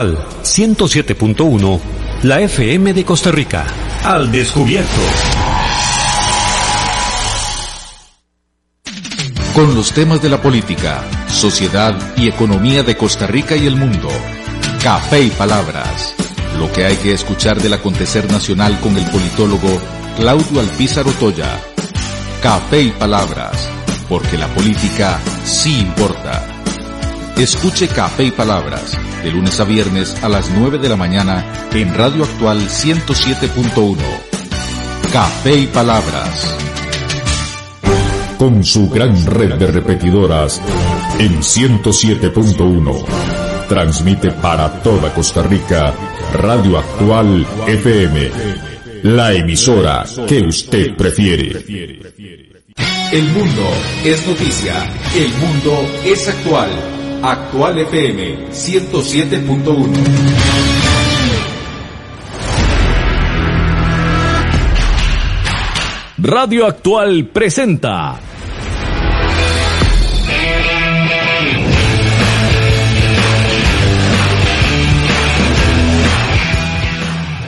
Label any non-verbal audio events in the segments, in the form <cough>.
107.1, la FM de Costa Rica. Al descubierto. Con los temas de la política, sociedad y economía de Costa Rica y el mundo. Café y palabras. Lo que hay que escuchar del acontecer nacional con el politólogo Claudio Alpizar Otoya. Café y palabras. Porque la política sí importa. Escuche Café y palabras de lunes a viernes a las 9 de la mañana en Radio Actual 107.1. Café y Palabras. Con su gran red de repetidoras en 107.1. Transmite para toda Costa Rica Radio Actual FM. La emisora que usted prefiere. El mundo es noticia. El mundo es actual. Actual FM 107.1. Radio Actual presenta.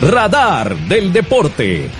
Radar del Deporte.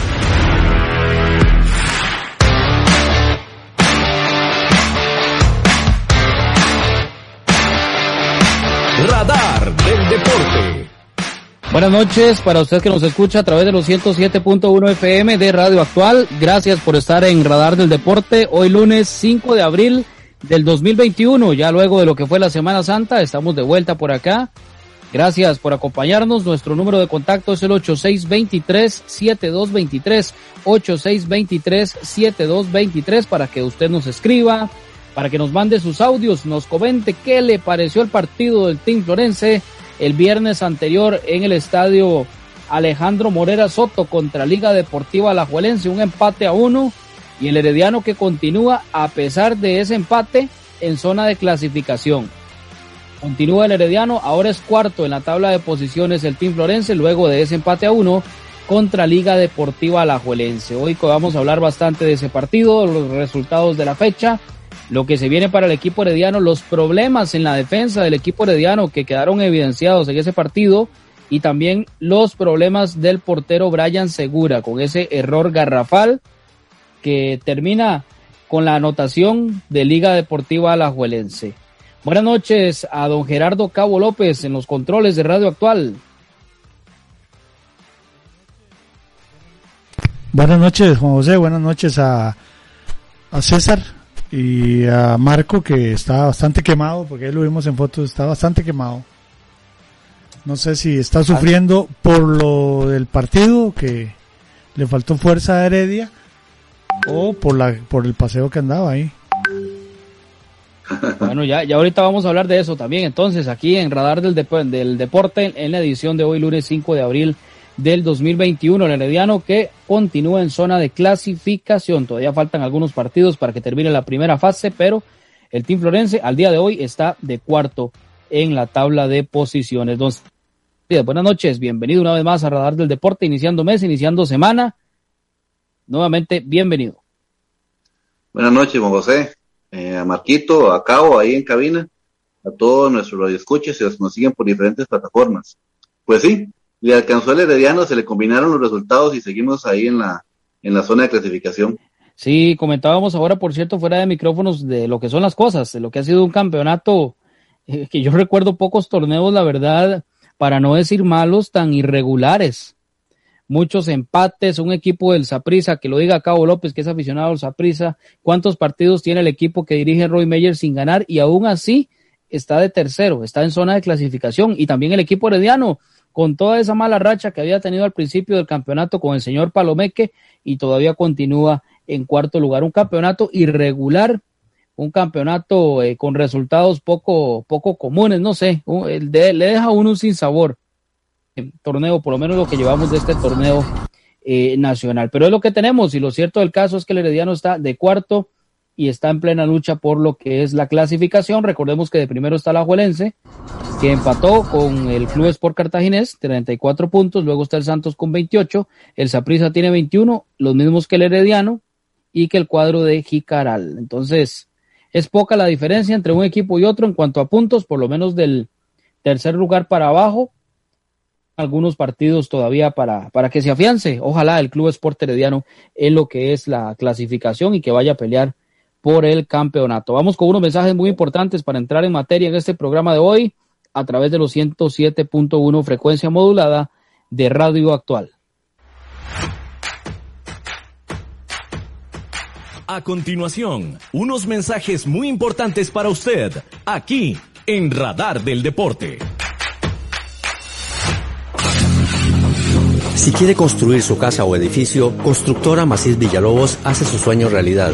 Radar del Deporte. Buenas noches para usted que nos escucha a través de los 107.1 FM de Radio Actual. Gracias por estar en Radar del Deporte. Hoy lunes 5 de abril del 2021, ya luego de lo que fue la Semana Santa, estamos de vuelta por acá. Gracias por acompañarnos. Nuestro número de contacto es el 8623-7223, 8623-7223 para que usted nos escriba, para que nos mande sus audios, nos comente qué le pareció el partido del Team Florense el viernes anterior en el estadio Alejandro Morera Soto contra Liga Deportiva Alajuelense, un empate a uno y el Herediano que continúa a pesar de ese empate en zona de clasificación. Continúa el Herediano, ahora es cuarto en la tabla de posiciones el Team Florense luego de ese empate a uno contra Liga Deportiva Alajuelense. Hoy vamos a hablar bastante de ese partido, los resultados de la fecha, lo que se viene para el equipo herediano, los problemas en la defensa del equipo herediano que quedaron evidenciados en ese partido y también los problemas del portero Brian Segura con ese error garrafal que termina con la anotación de Liga Deportiva Alajuelense. Buenas noches a don Gerardo Cabo López en los controles de Radio Actual. Buenas noches, Juan José. Buenas noches a, a César y a Marco, que está bastante quemado, porque ahí lo vimos en fotos, está bastante quemado. No sé si está sufriendo por lo del partido, que le faltó fuerza a Heredia, o por, la, por el paseo que andaba ahí. <laughs> Bueno, ya, ya ahorita vamos a hablar de eso también. Entonces, aquí en Radar del, del Deporte, en la edición de hoy, lunes 5 de abril del 2021, el Herediano que continúa en zona de clasificación. Todavía faltan algunos partidos para que termine la primera fase, pero el Team Florense al día de hoy está de cuarto en la tabla de posiciones. Entonces, buenas noches, bienvenido una vez más a Radar del Deporte, iniciando mes, iniciando semana. Nuevamente, bienvenido. Buenas noches, Juan José, eh, a Marquito, a Cabo, ahí en cabina, a todos nuestros radioescuchas y los que nos siguen por diferentes plataformas. Pues sí, le alcanzó el Herediano, se le combinaron los resultados y seguimos ahí en la, en la zona de clasificación. Sí, comentábamos ahora, por cierto, fuera de micrófonos, de lo que son las cosas, de lo que ha sido un campeonato eh, que yo <laughs> recuerdo pocos torneos, la verdad, para no decir malos, tan irregulares. Muchos empates, un equipo del Saprisa, que lo diga Cabo López, que es aficionado al Saprisa, cuántos partidos tiene el equipo que dirige Roy Meyer sin ganar y aún así está de tercero, está en zona de clasificación. Y también el equipo herediano con toda esa mala racha que había tenido al principio del campeonato con el señor Palomeque y todavía continúa en cuarto lugar, un campeonato irregular, un campeonato eh, con resultados poco poco comunes, no sé, le deja a uno un sinsabor torneo, por lo menos lo que llevamos de este torneo eh, nacional. Pero es lo que tenemos y lo cierto del caso es que el Herediano está de cuarto y está en plena lucha por lo que es la clasificación. Recordemos que de primero está la Juelense, que empató con el Club Sport Cartaginés, 34 puntos, luego está el Santos con 28, el Saprissa tiene 21, los mismos que el Herediano y que el cuadro de Jicaral. Entonces, es poca la diferencia entre un equipo y otro en cuanto a puntos, por lo menos del tercer lugar para abajo, algunos partidos todavía para, para que se afiance. Ojalá el Club Sport Herediano en lo que es la clasificación y que vaya a pelear por el campeonato. Vamos con unos mensajes muy importantes para entrar en materia en este programa de hoy a través de los 107.1 frecuencia modulada de Radio Actual. A continuación, unos mensajes muy importantes para usted, aquí en Radar del Deporte. Si quiere construir su casa o edificio, Constructora Macís Villalobos hace su sueño realidad.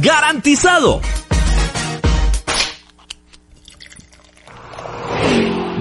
¡Garantizado!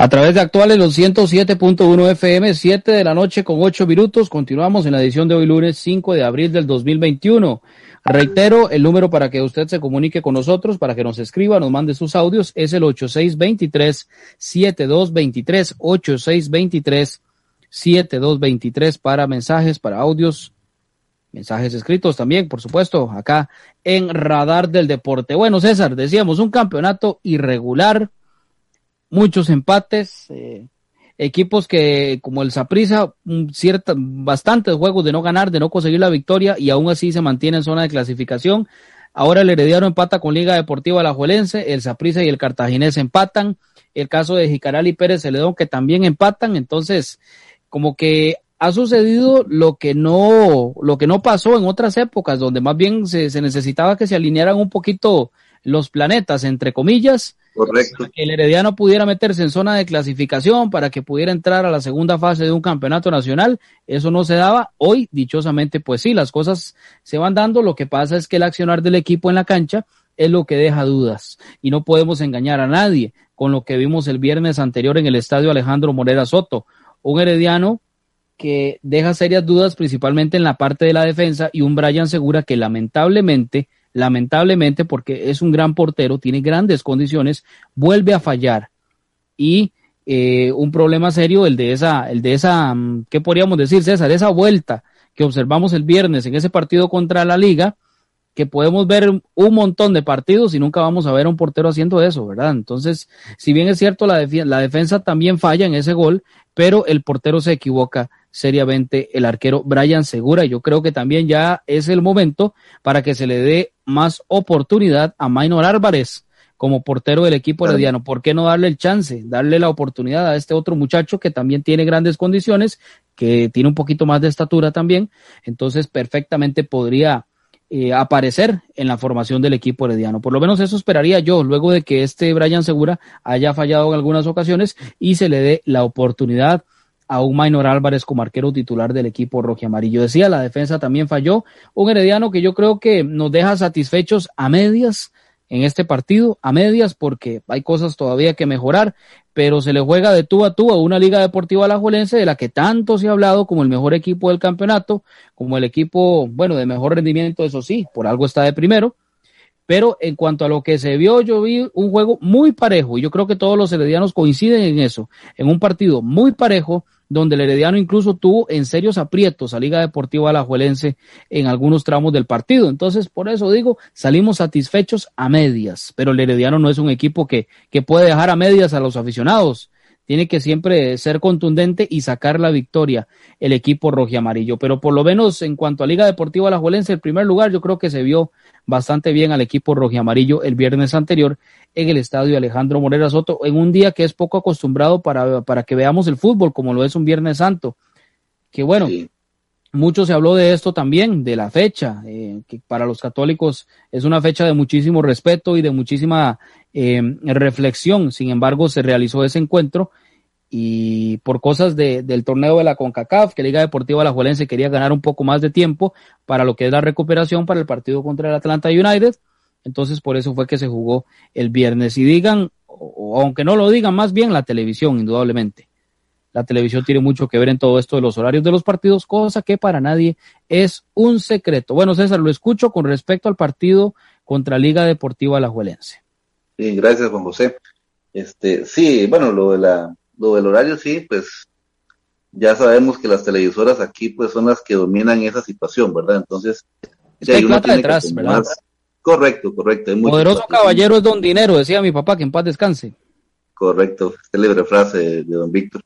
A través de actuales los 107.1 FM, 7 de la noche con 8 minutos. Continuamos en la edición de hoy lunes 5 de abril del 2021. Reitero, el número para que usted se comunique con nosotros, para que nos escriba, nos mande sus audios, es el 8623-7223, 8623-7223 para mensajes, para audios mensajes escritos también, por supuesto, acá en Radar del Deporte. Bueno, César, decíamos un campeonato irregular, muchos empates, eh, equipos que como el Saprissa, cierta, bastantes juegos de no ganar, de no conseguir la victoria y aún así se mantiene en zona de clasificación. Ahora el Herediano empata con Liga Deportiva Alajuelense, el Saprissa y el Cartaginés empatan, el caso de Jicaral y Pérez Celedón que también empatan, entonces como que ha sucedido lo que no, lo que no pasó en otras épocas, donde más bien se, se necesitaba que se alinearan un poquito los planetas, entre comillas, Correcto. el Herediano pudiera meterse en zona de clasificación para que pudiera entrar a la segunda fase de un campeonato nacional. Eso no se daba. Hoy, dichosamente, pues sí, las cosas se van dando. Lo que pasa es que el accionar del equipo en la cancha es lo que deja dudas y no podemos engañar a nadie con lo que vimos el viernes anterior en el estadio Alejandro Morera Soto. Un Herediano que deja serias dudas principalmente en la parte de la defensa y un Brian Segura que lamentablemente lamentablemente porque es un gran portero, tiene grandes condiciones, vuelve a fallar. Y eh, un problema serio el de esa, el de esa, mm, ¿qué podríamos decir, César? Esa vuelta que observamos el viernes en ese partido contra la liga, que podemos ver un montón de partidos y nunca vamos a ver a un portero haciendo eso, ¿verdad? Entonces, si bien es cierto, la, la defensa también falla en ese gol, pero el portero se equivoca seriamente el arquero Brian Segura. Yo creo que también ya es el momento para que se le dé más oportunidad a Maynor Álvarez como portero del equipo herediano. ¿Por qué no darle el chance, darle la oportunidad a este otro muchacho que también tiene grandes condiciones, que tiene un poquito más de estatura también? Entonces, perfectamente podría eh, aparecer en la formación del equipo herediano. Por lo menos eso esperaría yo, luego de que este Brian Segura haya fallado en algunas ocasiones y se le dé la oportunidad a un Minor Álvarez como arquero titular del equipo rojo amarillo. Decía, la defensa también falló. Un herediano que yo creo que nos deja satisfechos a medias en este partido, a medias, porque hay cosas todavía que mejorar, pero se le juega de tú a tú a una Liga Deportiva Alajuelense de la que tanto se ha hablado como el mejor equipo del campeonato, como el equipo, bueno, de mejor rendimiento, eso sí, por algo está de primero. Pero en cuanto a lo que se vio, yo vi un juego muy parejo y yo creo que todos los heredianos coinciden en eso, en un partido muy parejo donde el Herediano incluso tuvo en serios aprietos a Liga Deportiva Alajuelense en algunos tramos del partido. Entonces, por eso digo, salimos satisfechos a medias, pero el Herediano no es un equipo que, que puede dejar a medias a los aficionados. Tiene que siempre ser contundente y sacar la victoria el equipo rojo y amarillo. Pero por lo menos en cuanto a Liga Deportiva Alajuelense, el primer lugar yo creo que se vio bastante bien al equipo rojo y amarillo el viernes anterior en el estadio Alejandro Morera Soto, en un día que es poco acostumbrado para, para que veamos el fútbol, como lo es un Viernes Santo. Que bueno, mucho se habló de esto también, de la fecha, eh, que para los católicos es una fecha de muchísimo respeto y de muchísima eh, reflexión. Sin embargo, se realizó ese encuentro y por cosas de, del torneo de la CONCACAF, que Liga Deportiva La Juelense quería ganar un poco más de tiempo para lo que es la recuperación para el partido contra el Atlanta United. Entonces, por eso fue que se jugó el viernes. Y digan, o, aunque no lo digan, más bien la televisión, indudablemente. La televisión tiene mucho que ver en todo esto de los horarios de los partidos, cosa que para nadie es un secreto. Bueno, César, lo escucho con respecto al partido contra Liga Deportiva La Juelense. Sí, gracias, Juan José. Este, sí, bueno, lo de la lo del horario sí, pues ya sabemos que las televisoras aquí pues son las que dominan esa situación, ¿verdad? Entonces, si hay plata detrás, ¿verdad? Correcto, correcto. Poderoso caballero es don dinero, decía mi papá, que en paz descanse. Correcto, célebre frase de, don Víctor.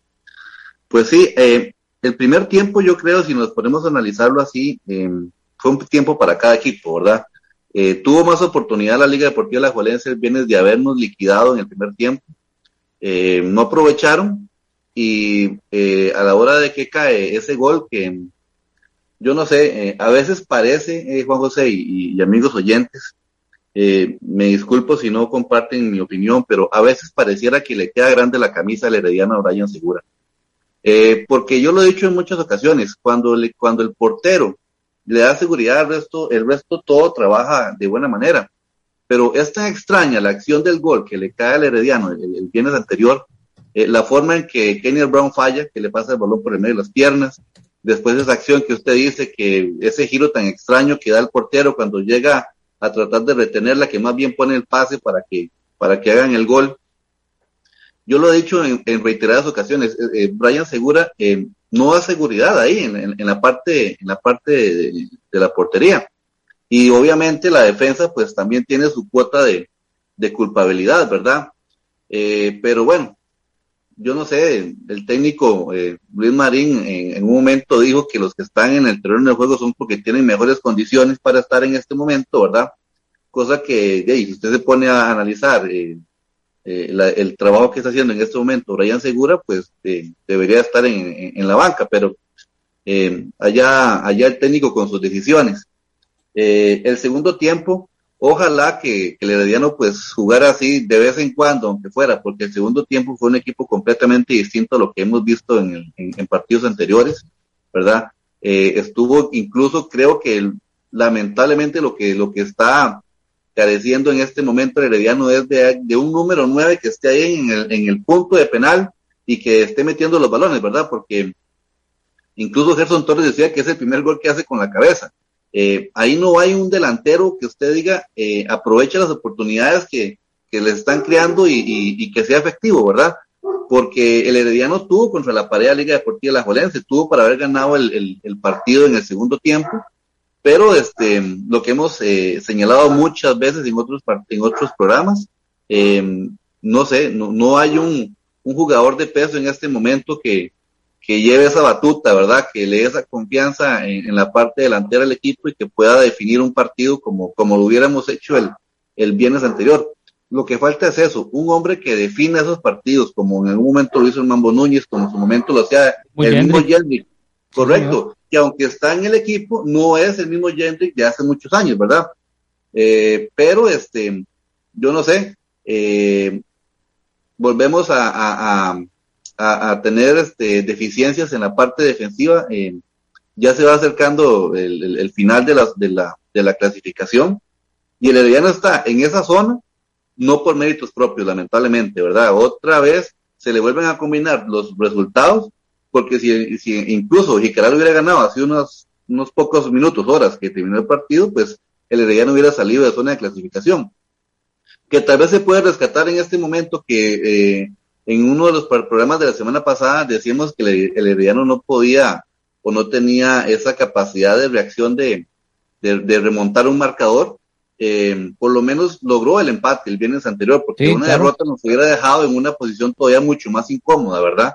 Pues sí, eh, el primer tiempo yo creo, si nos ponemos a analizarlo así, eh, fue un tiempo para cada equipo, ¿verdad? Eh, tuvo más oportunidad la Liga Deportiva La Juelense el viernes de habernos liquidado en el primer tiempo eh, no aprovecharon y eh, a la hora de que cae ese gol que yo no sé, eh, a veces parece, Juan José y, amigos oyentes, me disculpo si no comparten mi opinión, pero a veces pareciera que le queda grande la camisa al herediano a Brian Segura. Porque yo lo he dicho en muchas ocasiones, cuando, le, cuando el portero le da seguridad al resto, el resto todo trabaja de buena manera. Pero es tan extraña la acción del gol que le cae al Herediano el, viernes anterior, eh, la forma en que Kenny Brown falla, que le pasa el balón por el medio de las piernas, después esa acción que usted dice que ese giro tan extraño que da el portero cuando llega a tratar de retenerla, que más bien pone el pase para que, para que hagan el gol. Yo lo he dicho en, reiteradas ocasiones, eh, Brian Segura no da seguridad ahí en, la parte, en la parte de, la portería. Y obviamente la defensa pues también tiene su cuota de, culpabilidad, ¿verdad? pero bueno, yo no sé, el técnico eh, Luis Marín en, un momento dijo que los que están en el terreno del juego son porque tienen mejores condiciones para estar en este momento, ¿verdad? Cosa que, si usted se pone a analizar eh, eh, el trabajo que está haciendo en este momento Brian Segura, pues debería estar en, en, la banca, pero allá, allá el técnico con sus decisiones. el segundo tiempo, Ojalá que, el Herediano pues jugara así de vez en cuando, aunque fuera, porque el segundo tiempo fue un equipo completamente distinto a lo que hemos visto en, partidos anteriores, ¿verdad? Eh, estuvo incluso, creo que lamentablemente lo que, lo que está careciendo en este momento el Herediano es de, un número nueve que esté ahí en el, en el punto de penal y que esté metiendo los balones, ¿verdad? Porque incluso Gerson Torres decía que es el primer gol que hace con la cabeza. Eh, ahí no hay un delantero que usted diga, eh, aproveche las oportunidades que, que le están creando y, que sea efectivo, ¿verdad? Porque el Herediano tuvo contra la pared de Liga Deportiva de la Jolense, tuvo para haber ganado el, partido en el segundo tiempo, pero este, lo que hemos eh, señalado muchas veces en otros, en otros programas, no sé, no, no hay un, un jugador de peso en este momento que, que lleve esa batuta, ¿verdad? Que le dé esa confianza en, la parte delantera del equipo y que pueda definir un partido como, como lo hubiéramos hecho el, el viernes anterior. Lo que falta es eso, un hombre que defina esos partidos, como en algún momento lo hizo el Mambo Núñez, como en su momento lo hacía el mismo Jendrik. Correcto, que aunque está en el equipo, no es el mismo Jendrik de hace muchos años, ¿verdad? Eh, pero este, yo no sé, eh, volvemos a a, tener este, deficiencias en la parte defensiva. Eh, ya se va acercando el, final de la, de, la, de la clasificación y el Herediano está en esa zona, no por méritos propios, lamentablemente, ¿verdad? Otra vez se le vuelven a combinar los resultados, porque si, si incluso Jicaral hubiera ganado hace unos, unos pocos minutos, horas que terminó el partido, pues el Herediano hubiera salido de zona de clasificación. Que tal vez se puede rescatar en este momento que eh, en uno de los programas de la semana pasada decíamos que el, Herediano no podía o no tenía esa capacidad de reacción de, de, remontar un marcador. Eh, por lo menos logró el empate el viernes anterior, porque una derrota nos hubiera dejado en una posición todavía mucho más incómoda, ¿verdad?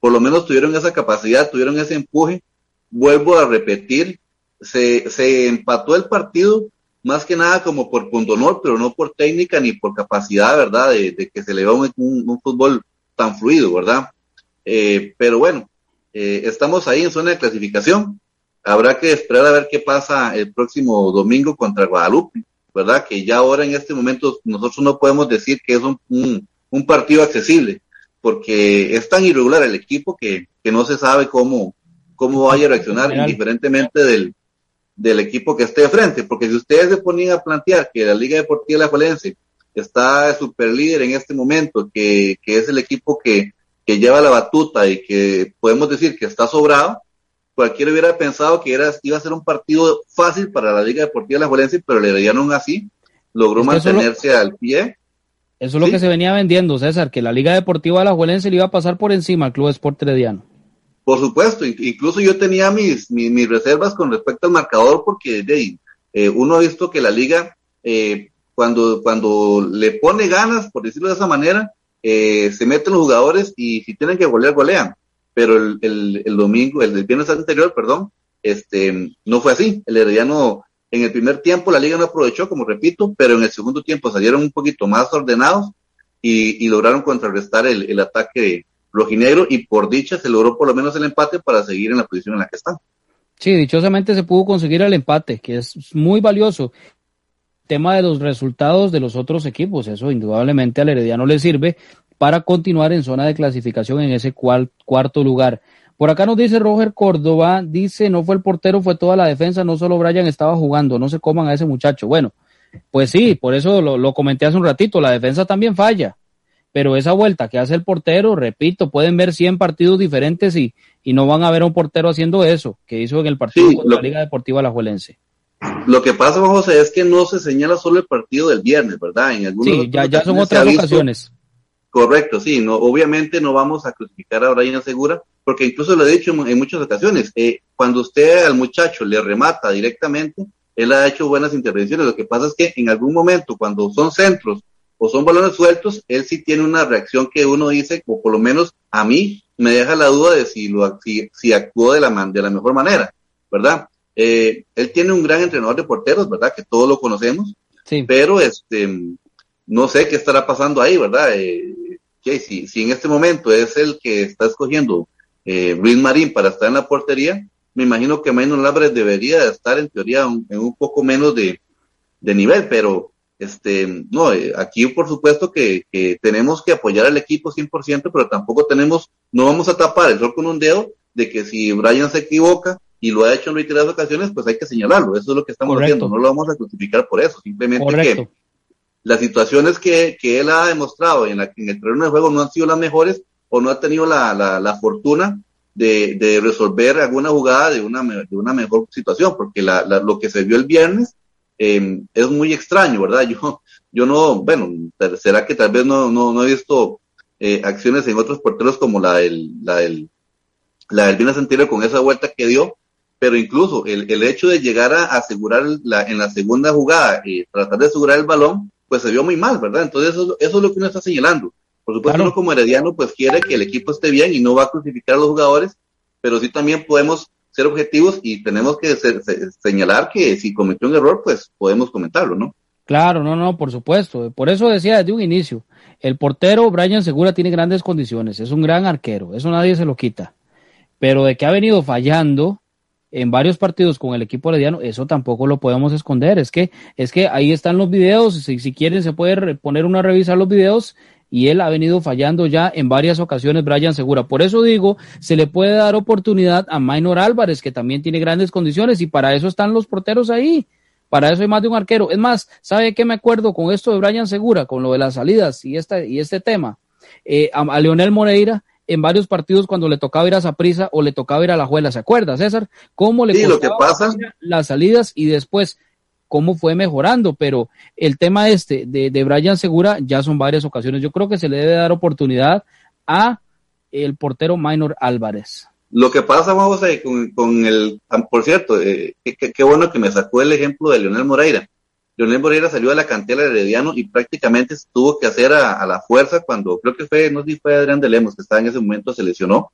Por lo menos tuvieron esa capacidad, tuvieron ese empuje. Vuelvo a repetir, se, se empató el partido más que nada como por punto honor, pero no por técnica ni por capacidad, ¿verdad? De, que se le vea un, un, fútbol tan fluido, ¿verdad? Eh, pero bueno, eh, estamos ahí en zona de clasificación. Habrá que esperar a ver qué pasa el próximo domingo contra Guadalupe, ¿verdad? Que ya ahora en este momento nosotros no podemos decir que es un, un, partido accesible, porque es tan irregular el equipo que, que no se sabe cómo, cómo vaya a reaccionar, indiferentemente del, del equipo que esté de frente, porque si ustedes se ponían a plantear que la Liga Deportiva de la Juelense está super líder en este momento, que, es el equipo que, lleva la batuta y que podemos decir que está sobrado, cualquiera hubiera pensado que era, iba a ser un partido fácil para la Liga Deportiva de la Juelense, pero le dieron así, logró mantenerse al pie. Eso es lo que se venía vendiendo, César, que la Liga Deportiva de la Juelense le iba a pasar por encima al Club Sport Herediano. Por supuesto, incluso yo tenía mis, mis, reservas con respecto al marcador porque de, eh, uno ha visto que la liga, eh, cuando, cuando le pone ganas, por decirlo de esa manera, eh, se meten los jugadores y si tienen que golear, golean. Pero el, el, domingo, el, viernes anterior, perdón, este, no fue así. El Herediano, en el primer tiempo la liga no aprovechó, como repito, pero en el segundo tiempo salieron un poquito más ordenados y, lograron contrarrestar el, ataque rojinegro y por dicha se logró por lo menos el empate para seguir en la posición en la que están. Sí, dichosamente se pudo conseguir el empate, que es muy valioso. Tema de los resultados de los otros equipos, eso indudablemente al Herediano le sirve para continuar en zona de clasificación en ese cuarto lugar. Por acá nos dice Roger Córdoba, dice, no fue el portero, fue toda la defensa, no solo Brian estaba jugando, no se coman a ese muchacho. Bueno, pues sí, por eso lo, lo comenté hace un ratito, la defensa también falla pero esa vuelta que hace el portero, repito, pueden ver 100 partidos diferentes y, y no van a ver a un portero haciendo eso que hizo en el partido contra la Liga Deportiva Alajuelense. Lo que pasa, José, es que no se señala solo el partido del viernes, ¿verdad? En sí, ya, ya son otras ocasiones. Correcto, sí, no, obviamente no vamos a crucificar a Brian Segura, porque incluso lo he dicho en, muchas ocasiones, eh, cuando usted al muchacho le remata directamente, él ha hecho buenas intervenciones. Lo que pasa es que en algún momento, cuando son centros o son balones sueltos, él sí tiene una reacción que uno dice, o por lo menos a mí me deja la duda de si, lo, si, si actuó de la, de la mejor manera, ¿verdad? Eh, él tiene un gran entrenador de porteros, ¿verdad? Que todos lo conocemos, sí. pero este, no sé qué estará pasando ahí, ¿verdad? Eh, si, si en este momento es el que está escogiendo eh, Luis Marín para estar en la portería, me imagino que Maynard Labres debería estar en teoría en un poco menos de, de nivel, pero este, no, eh, aquí por supuesto que, que, tenemos que apoyar al equipo 100%, pero tampoco tenemos, no vamos a tapar el sol con un dedo de que si Brian se equivoca y lo ha hecho en reiteradas ocasiones, pues hay que señalarlo, eso es lo que estamos haciendo, no lo vamos a justificar por eso, simplemente que las situaciones que, que él ha demostrado en, la, en el terreno de juego no han sido las mejores o no ha tenido la, la, la fortuna de, de, resolver alguna jugada de una, de una mejor situación, porque lo que se vio el viernes eh, es muy extraño, ¿verdad? <laughs> Yo, yo no, bueno, será que tal vez no, no, no he visto eh, acciones en otros porteros como la del, la del, la del viernes anterior con esa vuelta que dio, pero incluso el, el hecho de llegar a asegurar la, en la segunda jugada y tratar de asegurar el balón, pues se vio muy mal, ¿verdad? Entonces eso, eso es lo que uno está señalando. Por supuesto, uno como herediano pues quiere que el equipo esté bien y no va a crucificar a los jugadores, pero sí también podemos ser objetivos y tenemos que señalar que si cometió un error, pues podemos comentarlo, ¿no? Claro, no, no, por supuesto. Por eso decía desde un inicio, el portero Brian Segura tiene grandes condiciones, es un gran arquero, eso nadie se lo quita. Pero de que ha venido fallando en varios partidos con el equipo herediano, eso tampoco lo podemos esconder. Es que, es que ahí están los videos, si, si quieren se puede poner una a revisar los videos y él ha venido fallando ya en varias ocasiones, Brian Segura. Por eso digo, se le puede dar oportunidad a Maynor Álvarez, que también tiene grandes condiciones, y para eso están los porteros ahí. Para eso hay más de un arquero. Es más, ¿sabe qué me acuerdo con esto de Brian Segura, con lo de las salidas y, esta, y este tema? Eh, a, Leonel Moreira, en varios partidos cuando le tocaba ir a Zaprisa o le tocaba ir a la Juela, ¿se acuerda, César? ¿Cómo le sí, lo que pasa las salidas y después cómo fue mejorando, pero el tema este de, de Brian Segura ya son varias ocasiones. Yo creo que se le debe dar oportunidad a el portero Minor Álvarez. Lo que pasa, vamos a con, con el, por cierto, eh, qué bueno que me sacó el ejemplo de Leonel Moreira. Leonel Moreira salió de la cantera de Herediano y prácticamente tuvo que hacer a, la fuerza cuando, creo que fue, no sé si fue Adrián de Lemos, que estaba en ese momento, se lesionó.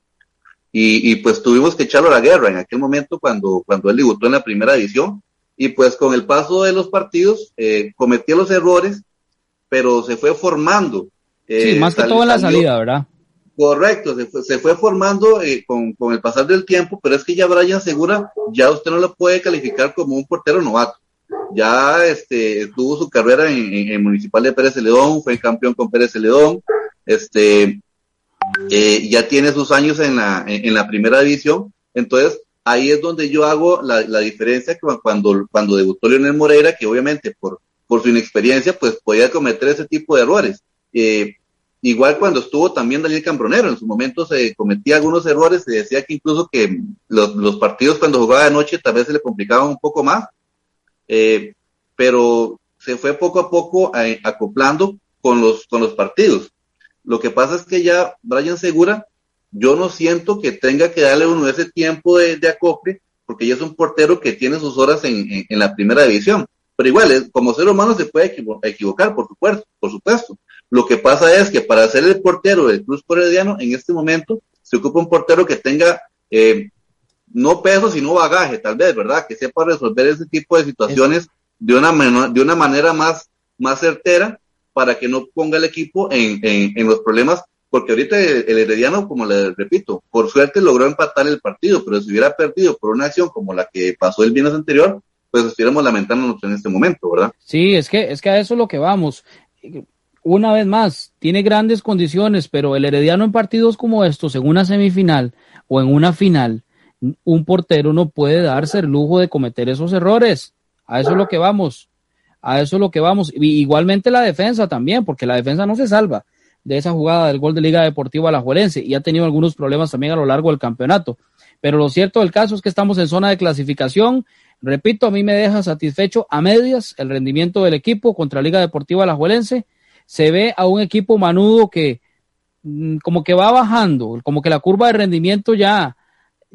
Y, y pues tuvimos que echarlo a la guerra en aquel momento cuando, cuando él debutó en la primera división y pues con el paso de los partidos eh, cometió los errores, pero se fue formando. Eh, sí, más que todo en la salida, ¿verdad? Correcto, se fue, se fue formando eh, con, con, el pasar del tiempo, pero es que ya Brian Segura, ya usted no lo puede calificar como un portero novato. Ya este, tuvo su carrera en, en, Municipal de Pérez Celedón, fue campeón con Pérez Celedón, este, eh, ya tiene sus años en la, en, en la primera división, entonces ahí es donde yo hago la, la diferencia cuando, cuando debutó Leonel Moreira, que obviamente por, por su inexperiencia, pues podía cometer ese tipo de errores. Eh, igual cuando estuvo también Daniel Cambronero, en su momento se cometía algunos errores, se decía que incluso que los, los partidos cuando jugaba de noche tal vez se le complicaban un poco más, eh, pero se fue poco a poco acoplando con los, con los partidos. Lo que pasa es que ya Brian Segura yo no siento que tenga que darle uno ese tiempo de, de acople, porque ya es un portero que tiene sus horas en, en, la primera división. Pero igual, como ser humano se puede equivocar, por supuesto, por supuesto. Lo que pasa es que para ser el portero del Cruz Corediano, en este momento, se ocupa un portero que tenga eh, no peso, sino bagaje, tal vez, ¿verdad? Que sepa resolver ese tipo de situaciones de una, de una manera más, más certera para que no ponga el equipo en, en, en los problemas porque ahorita el, Herediano, como le repito, por suerte logró empatar el partido, pero si hubiera perdido por una acción como la que pasó el viernes anterior, pues estuviéramos lamentándonos en este momento, ¿verdad? Sí, es que, es que a eso es lo que vamos. Una vez más, tiene grandes condiciones, pero el Herediano en partidos como estos, en una semifinal o en una final, un portero no puede darse el lujo de cometer esos errores. A eso es lo que vamos. A eso es lo que vamos. igualmente la defensa también, porque la defensa no se salva de esa jugada del gol de Liga Deportiva Alajuelense y ha tenido algunos problemas también a lo largo del campeonato. Pero lo cierto del caso es que estamos en zona de clasificación. Repito, a mí me deja satisfecho a medias el rendimiento del equipo contra Liga Deportiva Alajuelense. Se ve a un equipo manudo que mm, como que va bajando, como que la curva de rendimiento ya,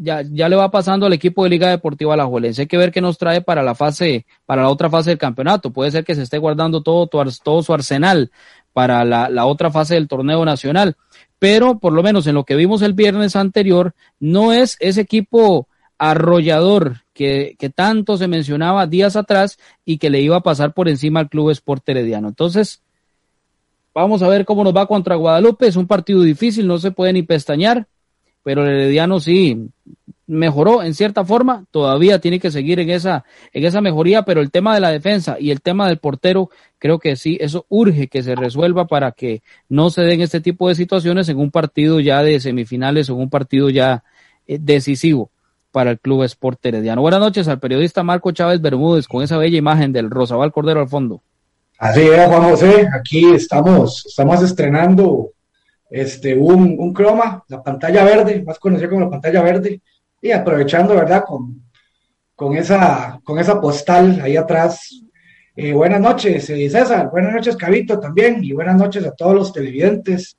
ya, ya le va pasando al equipo de Liga Deportiva Alajuelense. Hay que ver qué nos trae para la fase, para la otra fase del campeonato. Puede ser que se esté guardando todo, todo su arsenal para la, la otra fase del torneo nacional. Pero por lo menos en lo que vimos el viernes anterior, no es ese equipo arrollador que, que, tanto se mencionaba días atrás y que le iba a pasar por encima al Club Sport Herediano. Entonces, vamos a ver cómo nos va contra Guadalupe. Es un partido difícil, no se puede ni pestañear pero el Herediano sí mejoró en cierta forma, todavía tiene que seguir en esa, en esa mejoría, pero el tema de la defensa y el tema del portero, creo que sí, eso urge que se resuelva para que no se den este tipo de situaciones en un partido ya de semifinales o en un partido ya eh, decisivo para el Club Sport Herediano. Buenas noches al periodista Marco Chávez Bermúdez con esa bella imagen del Rosabal Cordero al fondo. Así es, Juan José, aquí estamos, estamos estrenando este, un, un croma, la pantalla verde, más conocida como la pantalla verde, y aprovechando, ¿verdad? Con, con, esa, con esa postal ahí atrás. Eh, buenas noches, eh, César, buenas noches, Cabito, también, y buenas noches a todos los televidentes.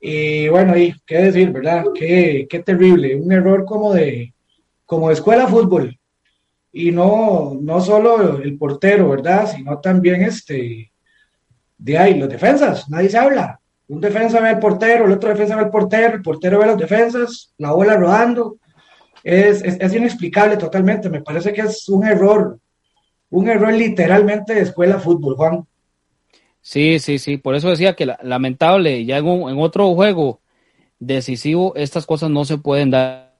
Y bueno, y qué decir, ¿verdad? Qué, qué terrible, un error como de, como de escuela fútbol. Y no, no solo el portero, ¿verdad? Sino también este, de ahí, los defensas, nadie se habla un defensa ve al portero, el otro defensa ve al portero, el portero ve las defensas, la bola rodando. Es, es, inexplicable totalmente. Me parece que es un error, un error literalmente de escuela fútbol, Juan. Sí, sí, sí. Por eso decía que lamentable, ya en, en otro juego decisivo, estas cosas no se pueden dar.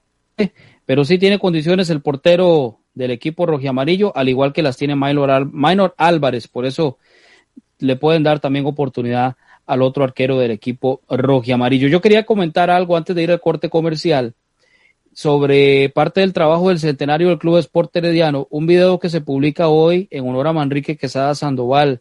Pero sí tiene condiciones el portero del equipo rojiamarillo, al igual que las tiene Minor Álvarez. Por eso le pueden dar también oportunidad al otro arquero del equipo rojo y amarillo. Yo quería comentar algo antes de ir al corte comercial sobre parte del trabajo del centenario del Club Sport Herediano, un video que se publica hoy en honor a Manrique Quesada Sandoval,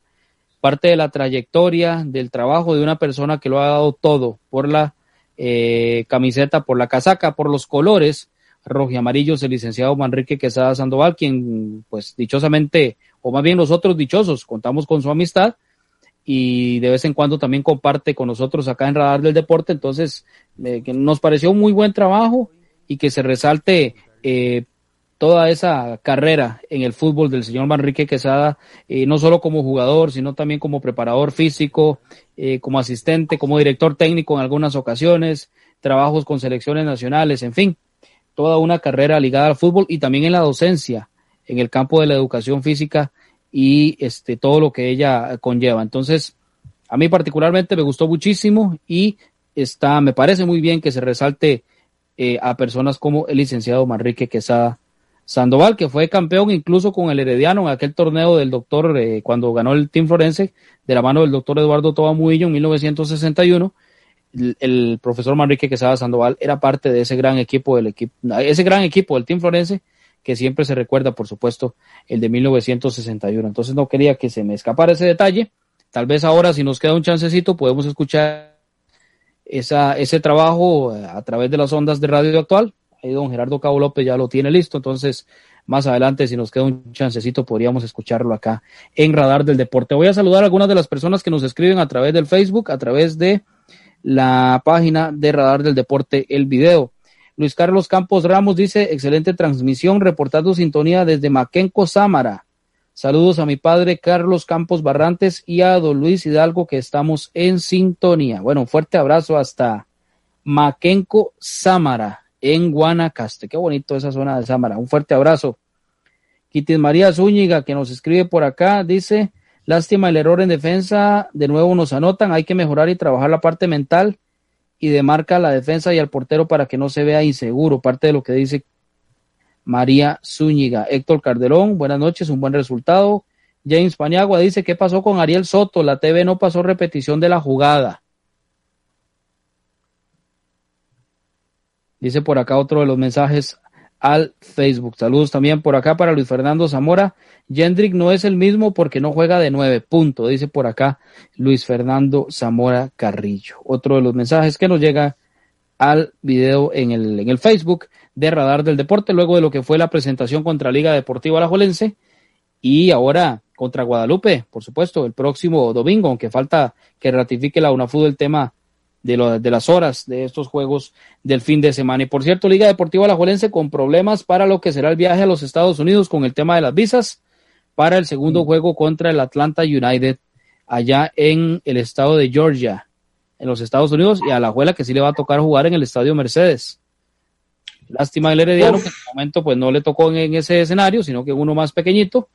parte de la trayectoria del trabajo de una persona que lo ha dado todo por la eh, camiseta, por la casaca, por los colores. Rojo y amarillos, el licenciado Manrique Quesada Sandoval, quien pues dichosamente, o más bien nosotros dichosos, contamos con su amistad, y de vez en cuando también comparte con nosotros acá en Radar del Deporte. Entonces, eh, que nos pareció un muy buen trabajo y que se resalte eh, toda esa carrera en el fútbol del señor Manrique Quesada, eh, no solo como jugador, sino también como preparador físico, como asistente, como director técnico en algunas ocasiones, trabajos con selecciones nacionales, en fin, toda una carrera ligada al fútbol y también en la docencia, en el campo de la educación física y este, todo lo que ella conlleva. Entonces, a mí particularmente me gustó muchísimo y está, me parece muy bien que se resalte eh, a personas como el licenciado Manrique Quesada Sandoval, que fue campeón incluso con el Herediano en aquel torneo del doctor, eh, cuando ganó el Team Florense, de la mano del doctor Eduardo Toba Muillo en 1961. El, el, profesor Manrique Quesada Sandoval era parte de ese gran equipo del equipo, ese gran equipo del Team Florense que siempre se recuerda, por supuesto, el de 1961. Entonces no quería que se me escapara ese detalle. Tal vez ahora, si nos queda un chancecito, podemos escuchar esa, ese trabajo eh, a través de las ondas de radio actual. Ahí don Gerardo Cabo López ya lo tiene listo, entonces más adelante, si nos queda un chancecito, podríamos escucharlo acá en Radar del Deporte. Voy a saludar a algunas de las personas que nos escriben a través del Facebook, a través de la página de Radar del Deporte, el video. Luis Carlos Campos Ramos dice, excelente transmisión, reportando sintonía desde Maquenco, Sámara. Saludos a mi padre Carlos Campos Barrantes y a don Luis Hidalgo que estamos en sintonía. Bueno, fuerte abrazo hasta Maquenco, Sámara, en Guanacaste. Qué bonito esa zona de Sámara. Un fuerte abrazo. Quitis María Zúñiga que nos escribe por acá dice, lástima el error en defensa, de nuevo nos anotan, hay que mejorar y trabajar la parte mental y demarca a la defensa y al portero para que no se vea inseguro, parte de lo que dice María Zúñiga. Héctor Calderón, buenas noches, un buen resultado. James Paniagua dice, ¿qué pasó con Ariel Soto? La TV no pasó repetición de la jugada. Dice por acá otro de los mensajes al Facebook. Saludos también por acá para Luis Fernando Zamora. Jendrick no es el mismo porque no juega de nueve. Punto. Dice por acá Luis Fernando Zamora Carrillo. Otro de los mensajes que nos llega al video en el, en el Facebook de Radar del Deporte, luego de lo que fue la presentación contra Liga Deportiva Alajuelense y ahora contra Guadalupe, por supuesto, el próximo domingo, aunque falta que ratifique la UNAFUD el tema de, de las horas de estos juegos del fin de semana. Y por cierto, Liga Deportiva Alajuelense con problemas para lo que será el viaje a los Estados Unidos con el tema de las visas para el segundo mm. juego contra el Atlanta United allá en el estado de Georgia, en los Estados Unidos, y a la Alajuela que sí le va a tocar jugar en el estadio Mercedes. Lástima el Herediano que en el momento pues no le tocó en, ese escenario, sino que uno más pequeñito.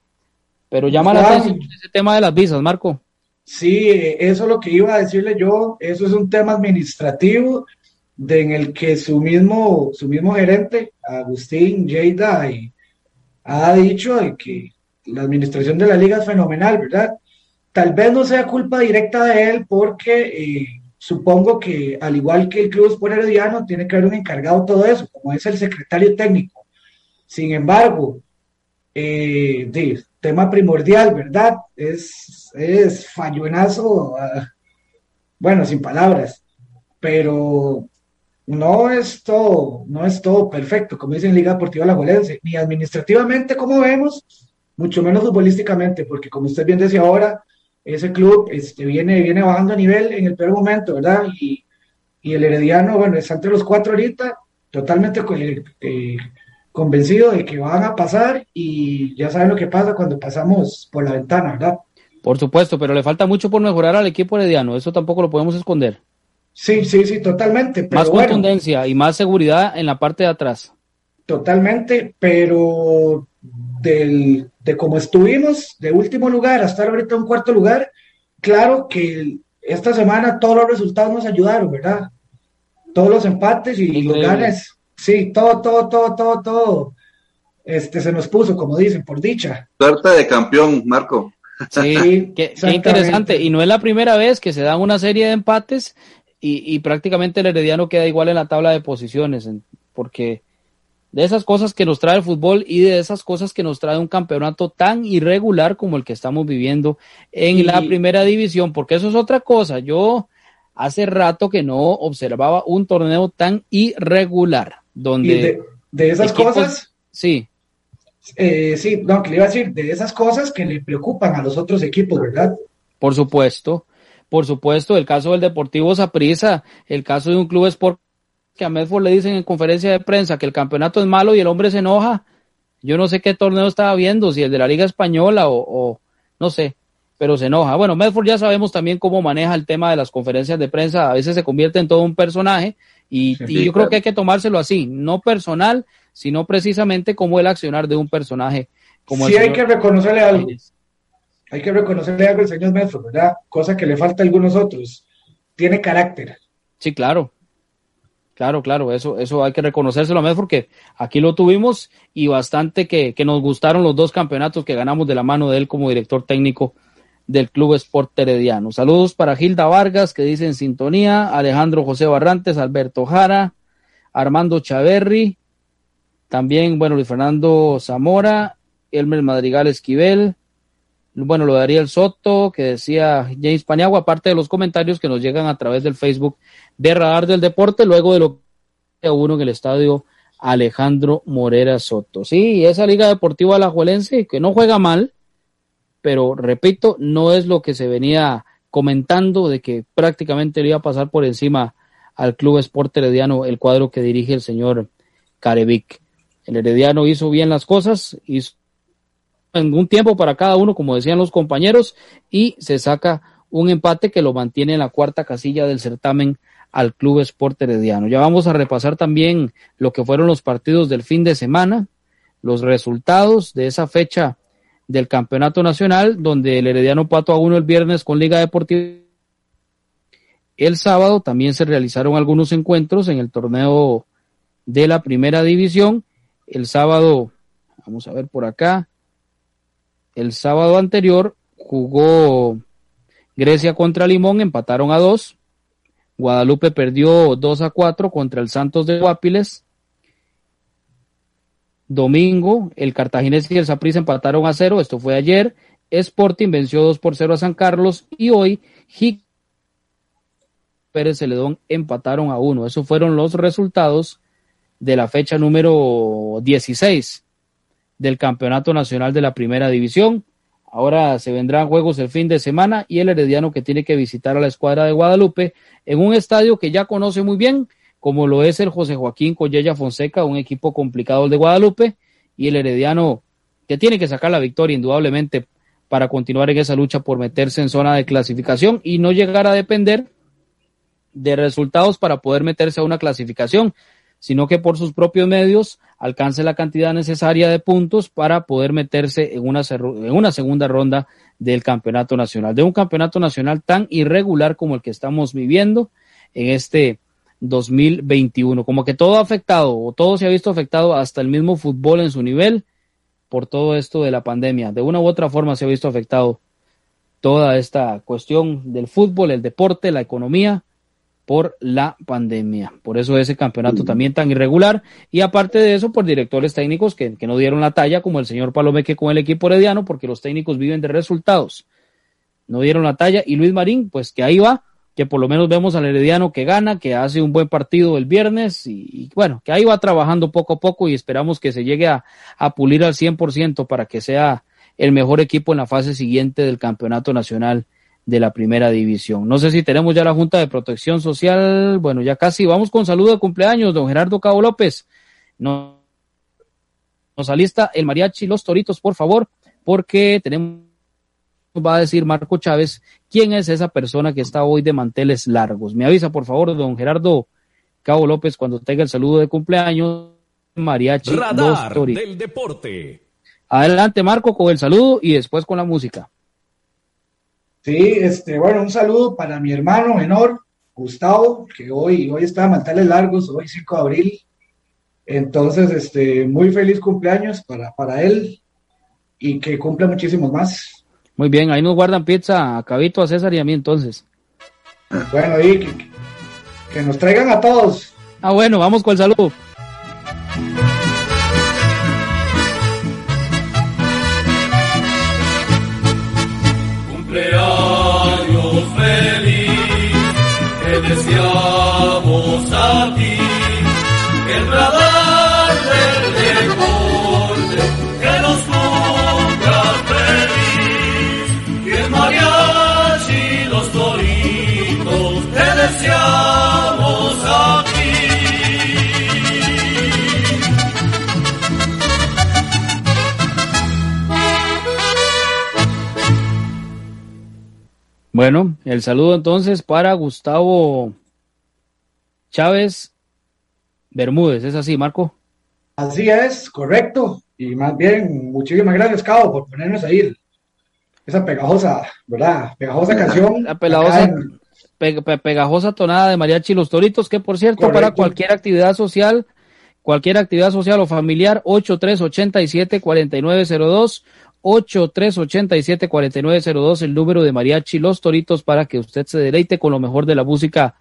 Pero llama la atención ese tema de las visas, Marco. Sí, eso es lo que iba a decirle yo. Eso es un tema administrativo de, en el que su mismo, su mismo gerente, Agustín Lleida, ha dicho de que la administración de la liga es fenomenal, ¿verdad? Tal vez no sea culpa directa de él porque eh, supongo que al igual que el Club Sport Herediano tiene que haber un encargado todo eso, como es el secretario técnico. Sin embargo, eh, tema primordial, ¿verdad? Es, es fallonazo, ah, bueno, sin palabras, pero no es todo, no es todo perfecto, como dicen Liga Deportiva Alajuelense, ni administrativamente como vemos, mucho menos futbolísticamente, porque como usted bien decía ahora, ese club este, viene, viene bajando a nivel en el peor momento, ¿verdad? Y, y el Herediano, bueno, está entre los cuatro ahorita, totalmente eh, convencido de que van a pasar y ya saben lo que pasa cuando pasamos por la ventana, ¿verdad? Por supuesto, pero le falta mucho por mejorar al equipo herediano, eso tampoco lo podemos esconder. Sí, sí, sí, totalmente. más contundencia y más seguridad en la parte de atrás. Totalmente, pero del, de cómo estuvimos de último lugar hasta ahorita en cuarto lugar, claro que esta semana todos los resultados nos ayudaron, ¿verdad? Todos los empates y los ganes Sí, todo, todo, todo, todo, todo. Este se nos puso, como dicen, por dicha. Suerte de campeón, Marco. Sí, <laughs> qué, interesante. Y no es la primera vez que se dan una serie de empates y, prácticamente el Herediano queda igual en la tabla de posiciones, porque de esas cosas que nos trae el fútbol y de esas cosas que nos trae un campeonato tan irregular como el que estamos viviendo en la primera división, porque eso es otra cosa. Yo hace rato que no observaba un torneo tan irregular. Donde de, esas cosas. Sí. Eh, sí, no, que le iba a decir, de esas cosas que le preocupan a los otros equipos, ¿verdad? Por supuesto, por supuesto, el caso del Deportivo Saprissa, el caso de un club sport que a Medford le dicen en conferencia de prensa que el campeonato es malo y el hombre se enoja. Yo no sé qué torneo estaba viendo, si el de la Liga Española o, o no sé, pero se enoja. Bueno, Medford ya sabemos también cómo maneja el tema de las conferencias de prensa, a veces se convierte en todo un personaje y, yo creo que hay que tomárselo así, no personal, sino precisamente como el accionar de un personaje. Como sí, hay que reconocerle algo. Hay que reconocerle algo al señor Medford, ¿verdad? Cosa que le falta a algunos otros. Tiene carácter. Sí, claro. Claro, claro, eso, eso hay que reconocérselo a Medford porque aquí lo tuvimos y bastante que, que nos gustaron los dos campeonatos que ganamos de la mano de él como director técnico del Club Sport Herediano. Saludos para Gilda Vargas, que dice en sintonía, Alejandro José Barrantes, Alberto Jara, Armando Chaverri, también, bueno, Luis Fernando Zamora, Elmer Madrigal Esquivel, bueno, lo daría el Soto, que decía James Paniagua, aparte de los comentarios que nos llegan a través del Facebook de Radar del Deporte, luego de lo que uno en el estadio Alejandro Morera Soto. Sí, esa Liga Deportiva Alajuelense, que no juega mal, pero repito, no es lo que se venía comentando de que prácticamente le iba a pasar por encima al Club Sport Herediano el cuadro que dirige el señor Carevic. El Herediano hizo bien las cosas, hizo un tiempo para cada uno, como decían los compañeros, y se saca un empate que lo mantiene en la cuarta casilla del certamen al Club Sport Herediano. Ya vamos a repasar también lo que fueron los partidos del fin de semana, los resultados de esa fecha del Campeonato Nacional, donde el Herediano Pato a uno el viernes con Liga Deportiva. El sábado también se realizaron algunos encuentros en el torneo de la primera división. El sábado, vamos a ver por acá, el sábado anterior jugó Grecia contra Limón, empataron a dos. Guadalupe perdió 2 a 4 contra el Santos de Guapiles. Domingo, el Cartaginés y el Saprissa empataron a cero, esto fue ayer. Sporting venció 2 por 0 a San Carlos y hoy Hick Pérez Celedón empataron a uno. Esos fueron los resultados de la fecha número 16 del Campeonato Nacional de la Primera División. Ahora se vendrán juegos el fin de semana y el Herediano que tiene que visitar a la escuadra de Guadalupe en un estadio que ya conoce muy bien, como lo es el José Joaquín Collella Fonseca, un equipo complicado el de Guadalupe, y el Herediano que tiene que sacar la victoria indudablemente para continuar en esa lucha por meterse en zona de clasificación y no llegar a depender de resultados para poder meterse a una clasificación, sino que por sus propios medios alcance la cantidad necesaria de puntos para poder meterse en una, en una segunda ronda del campeonato nacional, de un campeonato nacional tan irregular como el que estamos viviendo en este 2021. Como que todo ha afectado o todo se ha visto afectado hasta el mismo fútbol en su nivel por todo esto de la pandemia. De una u otra forma se ha visto afectado toda esta cuestión del fútbol, el deporte, la economía por la pandemia. Por eso ese campeonato también tan irregular. Y aparte de eso, por directores técnicos que, no dieron la talla, como el señor Palomeque con el equipo herediano, porque los técnicos viven de resultados. No dieron la talla. Y Luis Marín, pues que ahí va, que por lo menos vemos al herediano que gana, que hace un buen partido el viernes. Y, bueno, que ahí va trabajando poco a poco y esperamos que se llegue a, a pulir al 100% para que sea el mejor equipo en la fase siguiente del campeonato nacional de la primera división. No sé si tenemos ya la Junta de Protección Social. Bueno, ya casi vamos con saludo de cumpleaños, don Gerardo Cabo López. Nos, nos alista el mariachi Los Toritos, por favor, porque tenemos, va a decir Marco Chávez, quién es esa persona que está hoy de manteles largos. Me avisa, por favor, don Gerardo Cabo López, cuando tenga el saludo de cumpleaños, mariachi Toritos. del deporte. Adelante, Marco, con el saludo y después con la música. Sí, este, bueno, un saludo para mi hermano menor, Gustavo, que hoy, hoy está de manteles largos, hoy 5 de abril. Entonces, este, muy feliz cumpleaños para, para él y que cumpla muchísimos más. Muy bien, ahí nos guardan pizza a Cabito, a César y a mí entonces. Bueno, y que, que nos traigan a todos. Ah, bueno, vamos con el saludo. deseamos a ti el Bueno, el saludo entonces para Gustavo Chávez Bermúdez, ¿es así, Marco? Así es, correcto. Y más bien, muchísimas gracias, Cabo, por ponernos ahí esa pegajosa, ¿verdad? Pegajosa canción. <laughs> La pegajosa, pegajosa tonada de Mariachi Los Toritos, que por cierto, para cualquier actividad social, cualquier actividad social o familiar, 8387-4902, 8387-4902, el número de Mariachi Los Toritos para que usted se deleite con lo mejor de la música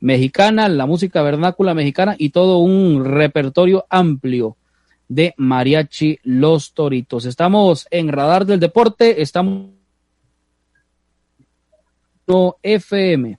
mexicana, la música vernácula mexicana y todo un repertorio amplio de mariachi Los Toritos. Estamos en Radar del Deporte, estamos FM.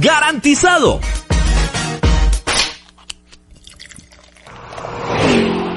¡Garantizado!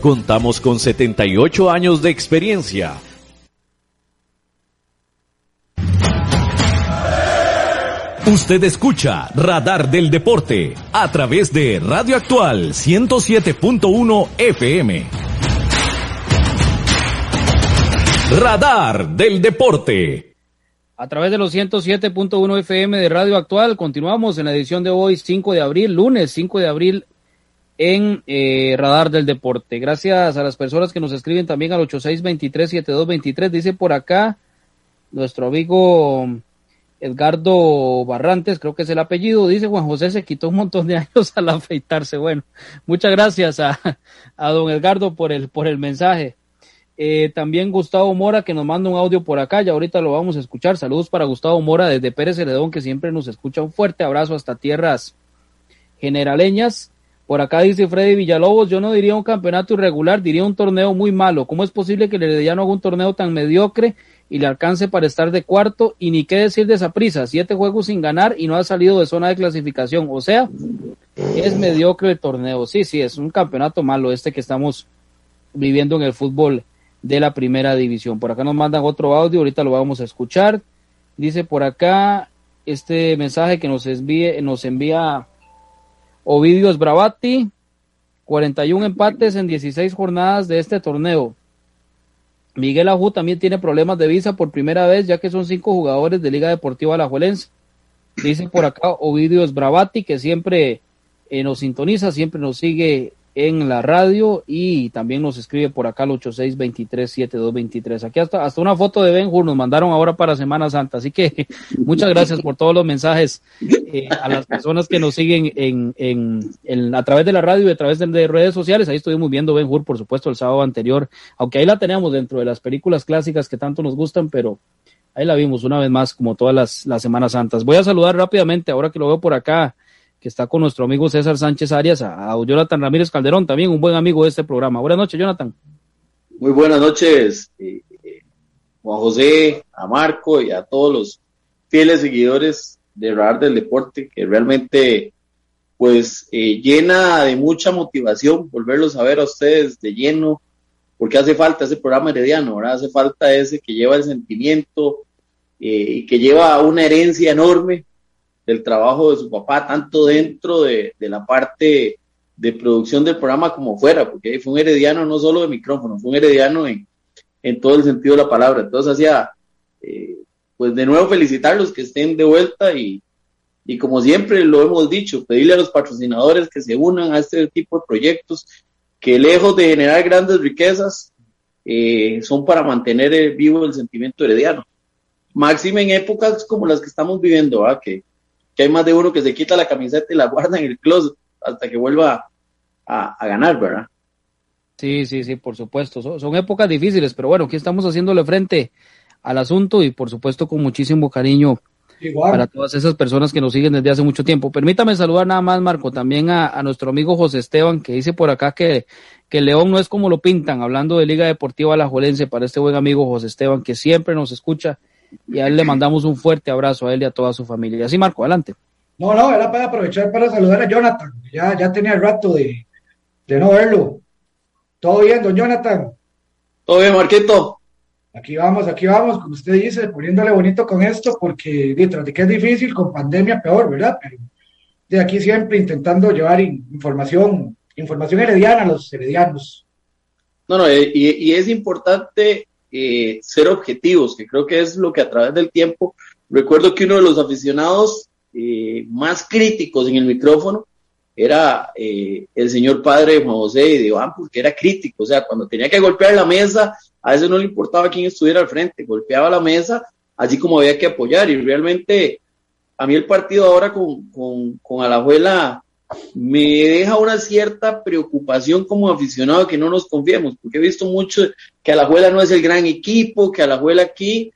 Contamos con 78 años de experiencia. Usted escucha Radar del Deporte a través de Radio Actual 107.1 FM. Radar del Deporte. A través de los 107.1 FM de Radio Actual, continuamos en la edición de hoy, 5 de abril, lunes 5 de abril en eh, Radar del Deporte. Gracias a las personas que nos escriben también al 8623-7223. Dice por acá nuestro amigo Edgardo Barrantes, creo que es el apellido. Dice Juan José se quitó un montón de <laughs> años al afeitarse. Bueno, muchas gracias a, a don Edgardo por el, por el mensaje. Eh, también Gustavo Mora que nos manda un audio por acá, ya ahorita lo vamos a escuchar. Saludos para Gustavo Mora desde Pérez Celedón que siempre nos escucha. Un fuerte abrazo hasta tierras generaleñas. Por acá dice Freddy Villalobos, yo no diría un campeonato irregular, diría un torneo muy malo. ¿Cómo es posible que el Herediano haga un torneo tan mediocre y le alcance para estar de cuarto? Y ni qué decir de esa prisa, siete juegos sin ganar y no ha salido de zona de clasificación. O sea, es mediocre el torneo. Sí, sí, es un campeonato malo este que estamos viviendo en el fútbol de la primera división. Por acá nos mandan otro audio, ahorita lo vamos a escuchar. Dice por acá este mensaje que nos envíe, nos envía Ovidio Bravati, 41 empates en 16 jornadas de este torneo. Miguel Ajú también tiene problemas de visa por primera vez, ya que son cinco jugadores de Liga Deportiva Alajuelense. Dice por acá Ovidio Bravati, que siempre eh, nos sintoniza, siempre nos sigue en la radio y también nos escribe por acá al 86237223. Aquí hasta, hasta una foto de Ben Hur nos mandaron ahora para Semana Santa. Así que <laughs> muchas gracias por todos los mensajes eh, a las personas que nos siguen en, en, a través de la radio y a través de, de, redes sociales. Ahí estuvimos viendo Ben Hur, por supuesto, el sábado anterior, aunque ahí la teníamos dentro de las películas clásicas que tanto nos gustan, pero ahí la vimos una vez más como todas las, las Semanas Santas. Voy a saludar rápidamente, ahora que lo veo por acá que está con nuestro amigo César Sánchez Arias, a, Jonathan Ramírez Calderón, también un buen amigo de este programa. Buenas noches, Jonathan. Muy buenas noches, eh, eh, Juan José, a Marco y a todos los fieles seguidores de Radar del Deporte, que realmente pues eh, llena de mucha motivación volverlos a ver a ustedes de lleno, porque hace falta ese programa herediano, ¿verdad? Hace falta ese que lleva el sentimiento y que lleva una herencia enorme del trabajo de su papá, tanto dentro de, de, la parte de producción del programa como fuera, porque fue un herediano no solo de micrófono, fue un herediano en, en todo el sentido de la palabra. Entonces hacía, eh, pues de nuevo felicitarlos que estén de vuelta y, y como siempre lo hemos dicho, pedirle a los patrocinadores que se unan a este tipo de proyectos que lejos de generar grandes riquezas, eh, son para mantener vivo el sentimiento herediano. máxime en épocas como las que estamos viviendo, ¿verdad? Que, que hay más de uno que se quita la camiseta y la <laughs> guarda en el closet hasta que vuelva a, a ganar, ¿verdad? Sí, sí, sí, por supuesto. Son, son, épocas difíciles, pero bueno, aquí estamos haciéndole frente al asunto y por supuesto con muchísimo cariño Igual. para todas esas personas que nos siguen desde hace mucho tiempo. Permítame saludar nada más, Marco, también a, a nuestro amigo José Esteban, que dice por acá que, que León no es como lo pintan, hablando de Liga Deportiva Alajuelense, para este buen amigo José Esteban, que siempre nos escucha, y a él le mandamos un fuerte abrazo a él y a toda su familia. Así, Marco, adelante. No, no, era para aprovechar para saludar a Jonathan. Ya, ya tenía el rato de, de no verlo. Todo bien, don Jonathan. Todo bien, Marquito. Aquí vamos, aquí vamos, como usted dice, poniéndole bonito con esto, porque detrás de que es difícil, con pandemia peor, ¿verdad? Pero de aquí siempre intentando llevar in- información, información herediana a los heredianos. No, no, eh, y, y es importante eh, ser objetivos, que creo que es lo que a través del tiempo, recuerdo que uno de los aficionados eh, más críticos en el micrófono era eh, el señor padre Juan José de Iván, porque era crítico, o sea, cuando tenía que golpear la mesa, a veces no le importaba quién estuviera al frente, golpeaba la mesa, así como había que apoyar, y realmente a mí el partido ahora con, con, con Alajuela me deja una cierta preocupación como aficionado que no nos confiemos, porque he visto mucho que Alajuela no es el gran equipo, que Alajuela aquí,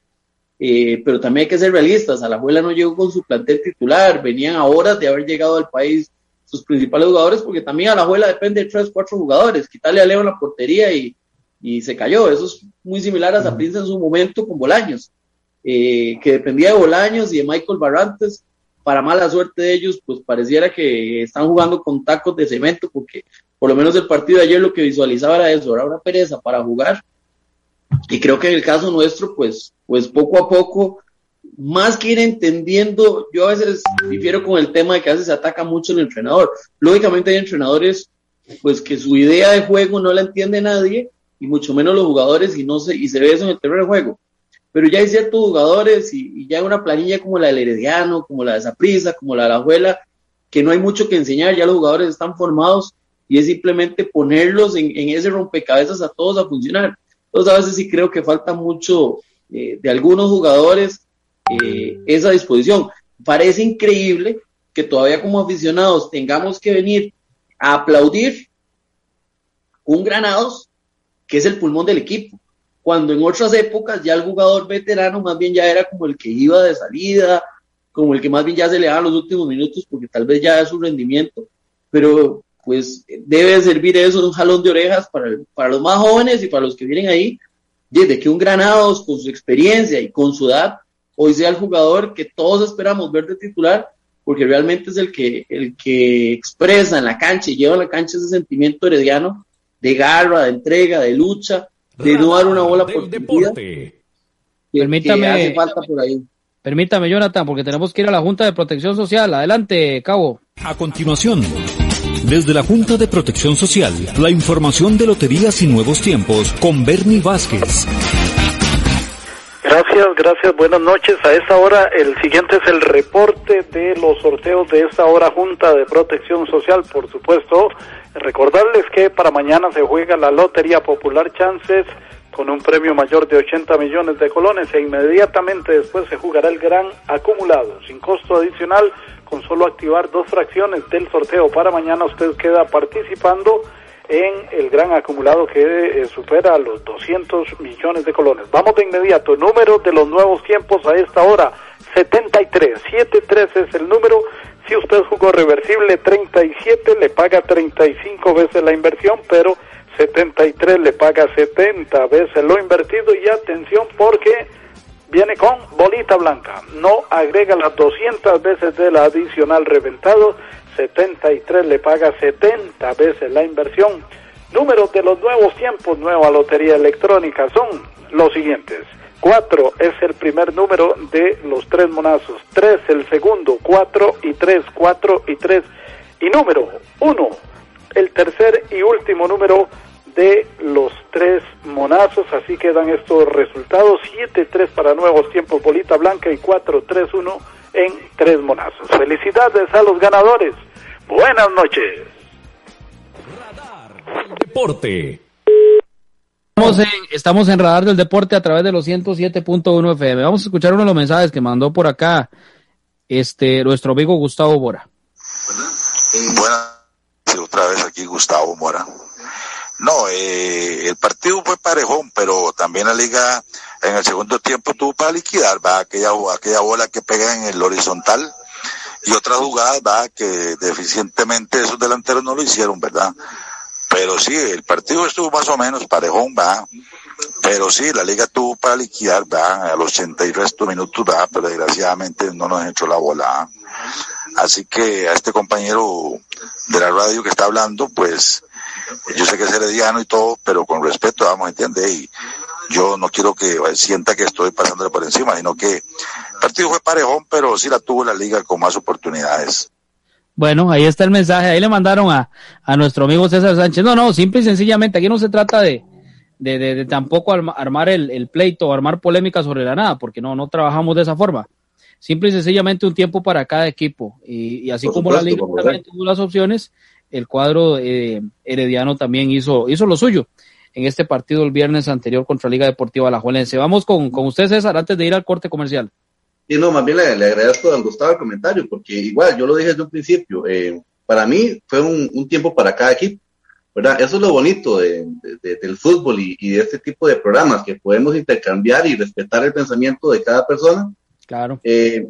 eh, pero también hay que ser realistas, Alajuela no llegó con su plantel titular, venían a horas de haber llegado al país sus principales jugadores, porque también Alajuela depende de tres, cuatro jugadores, quitarle a Leo en la portería y, y se cayó, eso es muy similar a Saprissa en su momento con Bolaños, eh, que dependía de Bolaños y de Michael Barrantes, para mala suerte de ellos, pues pareciera que están jugando con tacos de cemento, porque por lo menos el partido de ayer lo que visualizaba era eso, era una pereza para jugar. Y creo que en el caso nuestro, pues, pues poco a poco, más que ir entendiendo, yo a veces difiero con el tema de que a veces se ataca mucho el entrenador. Lógicamente hay entrenadores, pues que su idea de juego no la entiende nadie, y mucho menos los jugadores, y no se, y se ve eso en el terreno de juego pero ya hay ciertos jugadores y, ya hay una planilla como la del Herediano, como la de Zaprisa, como la de la Abuela, que no hay mucho que enseñar, ya los jugadores están formados y es simplemente ponerlos en, en ese rompecabezas a todos a funcionar. Entonces a veces sí creo que falta mucho eh, de algunos jugadores eh, esa disposición. Parece increíble que todavía como aficionados tengamos que venir a aplaudir un Granados que es el pulmón del equipo cuando en otras épocas ya el jugador veterano más bien ya era como el que iba de salida, como el que más bien ya se le daba los últimos minutos porque tal vez ya es su rendimiento, pero pues debe servir eso de un jalón de orejas para, el, para los más jóvenes y para los que vienen ahí, desde que un Granados con su experiencia y con su edad hoy sea el jugador que todos esperamos ver de titular, porque realmente es el que, el que expresa en la cancha y lleva a la cancha ese sentimiento herediano de garra, de entrega, de lucha, de no dar una bola por deporte. Que, permítame, que hace falta por ahí. Permítame, Jonathan, porque tenemos que ir a la Junta de Protección Social. Adelante, Cabo. A continuación, desde la Junta de Protección Social, la información de loterías y nuevos tiempos con Bernie Vázquez. Gracias, gracias, buenas noches. A esta hora el siguiente es el reporte de los sorteos de esta hora Junta de Protección Social, por supuesto. Recordarles que para mañana se juega la Lotería Popular Chances con un premio mayor de 80 millones de colones e inmediatamente después se jugará el gran acumulado sin costo adicional con solo activar dos fracciones del sorteo para mañana usted queda participando en el gran acumulado que eh, supera los 200 millones de colones. Vamos de inmediato, número de los nuevos tiempos a esta hora, 73, 73 es el número, si usted jugó reversible 37 le paga 35 veces la inversión, pero 73 le paga 70 veces lo invertido y atención porque viene con bolita blanca, no agrega las 200 veces del adicional reventado, 73 le paga 70 veces la inversión. Números de los nuevos tiempos, nueva lotería electrónica son los siguientes. 4 es el primer número de los tres monazos, 3 el segundo, 4 y 3, 4 y 3. Y número 1, el tercer y último número de los tres monazos, así quedan estos resultados, 7-3 para nuevos tiempos, bolita blanca y 4-3-1 en tres monazos. Felicidades a los ganadores. Buenas noches. Radar Deporte. Estamos en, estamos en Radar del Deporte a través de los 107.1 FM. Vamos a escuchar uno de los mensajes que mandó por acá este nuestro amigo Gustavo Bora. Buenas, otra vez aquí Gustavo Mora. No, eh, el partido fue parejón, pero también la liga en el segundo tiempo tuvo para liquidar, va aquella, aquella bola que pega en el horizontal y otras jugadas, va que deficientemente esos delanteros no lo hicieron, ¿verdad? Pero sí, el partido estuvo más o menos parejón, va. Pero sí, la liga tuvo para liquidar, va, a los 80 y resto minutos, va, pero desgraciadamente no nos echó la bola. Así que a este compañero de la radio que está hablando, pues yo sé que es herediano y todo, pero con respeto, vamos, entiende, y yo no quiero que sienta que estoy pasándole por encima, sino que el partido fue parejón, pero sí la tuvo la liga con más oportunidades. Bueno, ahí está el mensaje. Ahí le mandaron a, a nuestro amigo César Sánchez. No, no, simple y sencillamente, aquí no se trata de, de, de, tampoco armar el, el pleito, armar polémica sobre la nada, porque no, no trabajamos de esa forma. Simple y sencillamente un tiempo para cada equipo. Y, y así como la liga también tuvo las opciones, el cuadro eh, herediano también hizo, hizo lo suyo en este partido el viernes anterior contra Liga Deportiva Alajuelense. Vamos con, con usted, César, antes de ir al corte comercial. Sí, no, más bien le, le agradezco a Gustavo el comentario, porque igual yo lo dije desde un principio, eh, para mí fue un, un, tiempo para cada equipo, ¿verdad? Eso es lo bonito de, de, del fútbol y, y, de este tipo de programas, que podemos intercambiar y respetar el pensamiento de cada persona. Claro. Eh,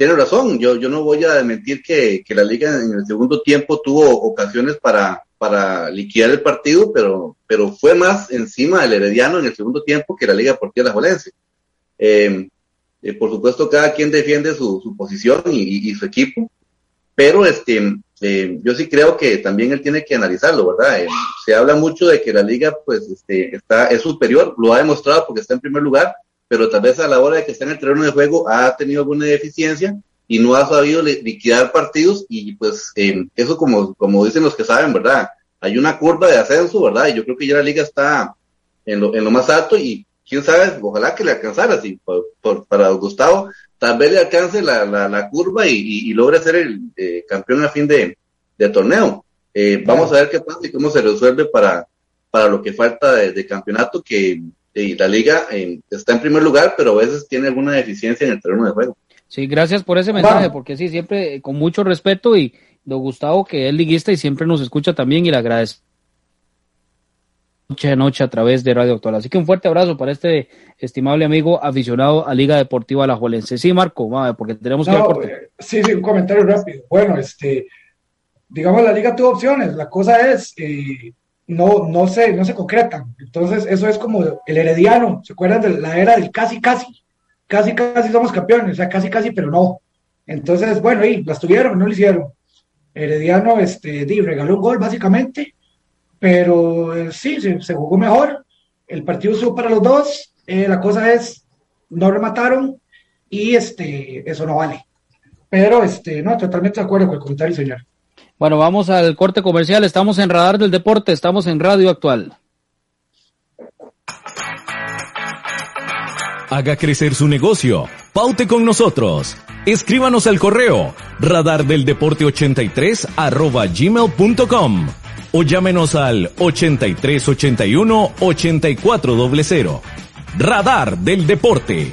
tiene razón, yo, yo no voy a mentir que, que la liga en el segundo tiempo tuvo ocasiones para, para liquidar el partido, pero, pero fue más encima del Herediano en el segundo tiempo que la Liga Deportiva de la Jolense. Eh, eh, por supuesto, cada quien defiende su, su posición y, su equipo, pero este, eh, yo sí creo que también él tiene que analizarlo, ¿verdad? Eh, se habla mucho de que la liga, pues, este, está, es superior, lo ha demostrado porque está en primer lugar, pero tal vez a la hora de que está en el terreno de juego ha tenido alguna deficiencia y no ha sabido liquidar partidos y pues eh, eso como, como dicen los que saben, ¿verdad? Hay una curva de ascenso, ¿verdad? Y yo creo que ya la liga está en lo, en lo más alto y quién sabe, ojalá que le alcanzara, así, por, por, para Gustavo, tal vez le alcance la, la, la curva y, y, y, logre ser el eh, campeón a fin de, de torneo. Eh, vamos a ver qué pasa y cómo se resuelve para, para lo que falta de, de campeonato, que eh, la liga está en primer lugar, pero a veces tiene alguna deficiencia en el terreno de juego. Sí, gracias por ese mensaje, wow. porque sí, siempre con mucho respeto y don Gustavo, que es liguista y siempre nos escucha también y le agradezco noche a noche a través de Radio Actual. Así que un fuerte abrazo para este estimable amigo aficionado a Liga Deportiva La Juelense. Sí, Marco, porque tenemos que no, eh, Sí, sí, un comentario rápido. Bueno, este, digamos, la liga tuvo opciones. La cosa es, eh, no, no, se, no se concretan. Entonces, eso es como el herediano. ¿Se acuerdan de la era del casi, casi? Casi, casi somos campeones. O sea, casi, casi, pero no. Entonces, bueno, ahí las tuvieron, no lo hicieron. Herediano, este, di, regaló un gol, básicamente pero eh, sí, se, se, jugó mejor, el partido estuvo para los dos, eh, la cosa es, no remataron y este, eso no vale. Pero este, no, totalmente de acuerdo con el comentario, señor. Bueno, vamos al corte comercial, estamos en Radar del Deporte, estamos en Radio Actual. Haga crecer su negocio. Paute con nosotros. Escríbanos al correo radardeldeporte83 arroba gmail.com o llámenos al 8381 8400. Radar del Deporte.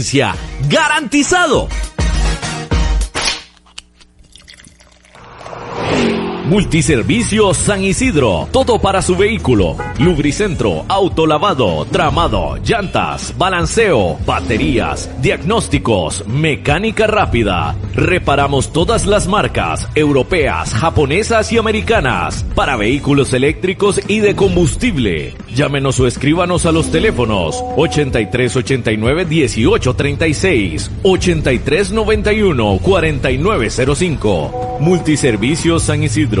¡Garantizado! Multiservicios San Isidro. Todo para su vehículo. Lubricentro, autolavado, tramado, llantas, balanceo, baterías, diagnósticos, mecánica rápida. Reparamos todas las marcas, europeas, japonesas y americanas, para vehículos eléctricos y de combustible. Llámenos o escríbanos a los teléfonos 8389 1836, 8391 4905. Multiservicios San Isidro.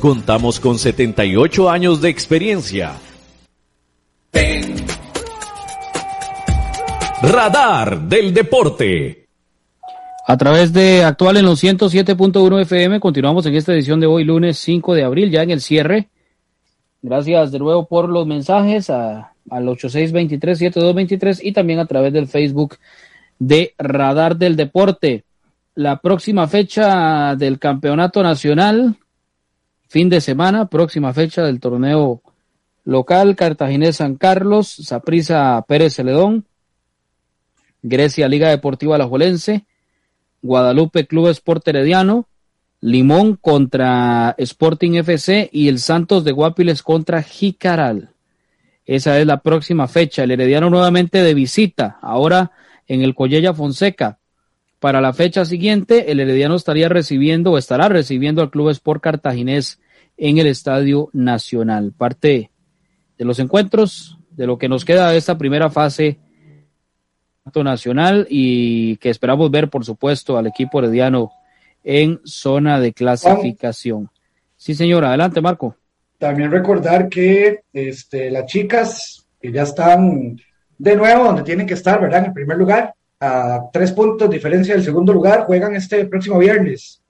Contamos con 78 años de experiencia. Radar del Deporte. A través de actual en los 107.1 FM, continuamos en esta edición de hoy, lunes 5 de abril, ya en el cierre. Gracias de nuevo por los mensajes al 8623-7223 y también a través del Facebook de Radar del Deporte. La próxima fecha del Campeonato Nacional fin de semana, próxima fecha del torneo local, Cartaginés San Carlos, Saprisa Pérez Celedón, Grecia Liga Deportiva Alajuelense, Guadalupe Club Sport Herediano, Limón contra Sporting FC y el Santos de Guapiles contra Jicaral. Esa es la próxima fecha. El Herediano nuevamente de visita, ahora en el Collella Fonseca. Para la fecha siguiente, el Herediano estaría recibiendo o estará recibiendo al Club Sport Cartaginés en el Estadio Nacional. Parte de los encuentros, de lo que nos queda de esta primera fase nacional y que esperamos ver, por supuesto, al equipo herediano en zona de clasificación. Sí, señor, adelante, Marco. También recordar que este, las chicas que ya están de nuevo donde tienen que estar, ¿verdad? En el primer lugar, a tres puntos diferencia del segundo lugar, juegan este próximo viernes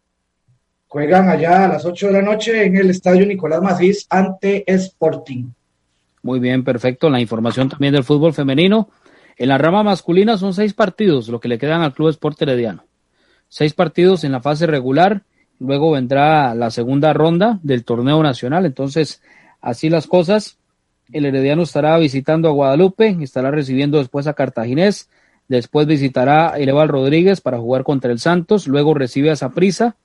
Juegan allá a las 8 de la noche en el estadio Nicolás Macís ante Sporting. Muy bien, perfecto. La información también del fútbol femenino. En la rama masculina son seis partidos lo que le quedan al Club Sport Herediano. Seis partidos en la fase regular. Luego vendrá la segunda ronda del torneo nacional. Entonces, así las cosas. El Herediano estará visitando a Guadalupe, estará recibiendo después a Cartaginés, después visitará a Eval Rodríguez para jugar contra el Santos, luego recibe a Saprisa,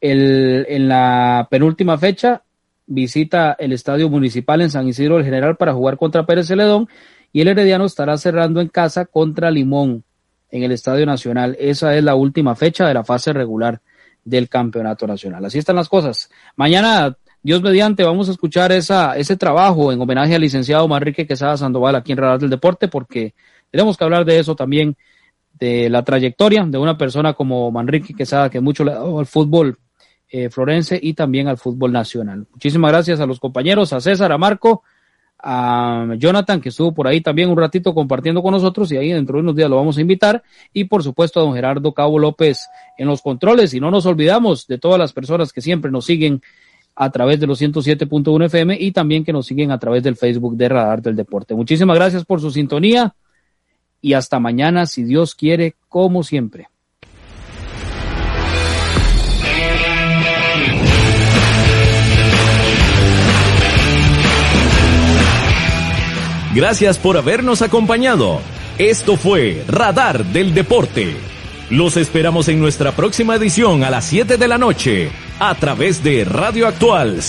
en la penúltima fecha visita el Estadio Municipal en San Isidro del General para jugar contra Pérez Celedón y el Herediano estará cerrando en casa contra Limón en el Estadio Nacional. Esa es la última fecha de la fase regular del Campeonato Nacional. Así están las cosas. Mañana, Dios mediante, vamos a escuchar esa, ese trabajo en homenaje al licenciado Manrique Quesada Sandoval aquí en Radar del Deporte porque tenemos que hablar de eso también, de la trayectoria de una persona como Manrique Quesada que mucho le ha dado al fútbol eh, Florense y también al fútbol nacional. Muchísimas gracias a los compañeros, a César, a Marco, a Jonathan, que estuvo por ahí también un ratito compartiendo con nosotros y ahí dentro de unos días lo vamos a invitar. Y por supuesto a don Gerardo Cabo López en los controles. Y no nos olvidamos de todas las personas que siempre nos siguen a través de los 107.1 FM y también que nos siguen a través del Facebook de Radar del Deporte. Muchísimas gracias por su sintonía y hasta mañana, si Dios quiere, como siempre. Gracias por habernos acompañado. Esto fue Radar del Deporte. Los esperamos en nuestra próxima edición a las 7 de la noche a través de Radio Actual